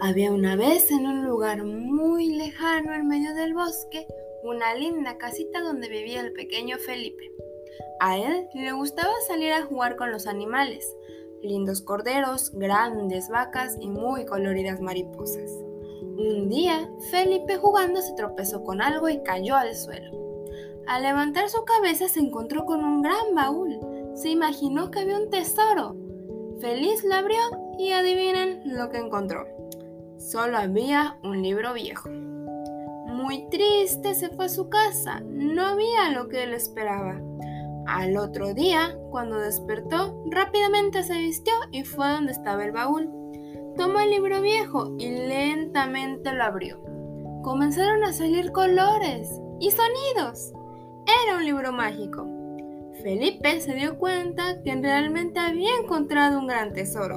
Había una vez en un lugar muy lejano en medio del bosque una linda casita donde vivía el pequeño Felipe. A él le gustaba salir a jugar con los animales, lindos corderos, grandes vacas y muy coloridas mariposas. Un día, Felipe jugando se tropezó con algo y cayó al suelo. Al levantar su cabeza se encontró con un gran baúl. Se imaginó que había un tesoro. Feliz lo abrió y adivinen lo que encontró. Solo había un libro viejo. Muy triste se fue a su casa, no había lo que él esperaba. Al otro día, cuando despertó, rápidamente se vistió y fue donde estaba el baúl. Tomó el libro viejo y lentamente lo abrió. Comenzaron a salir colores y sonidos. Era un libro mágico. Felipe se dio cuenta que realmente había encontrado un gran tesoro.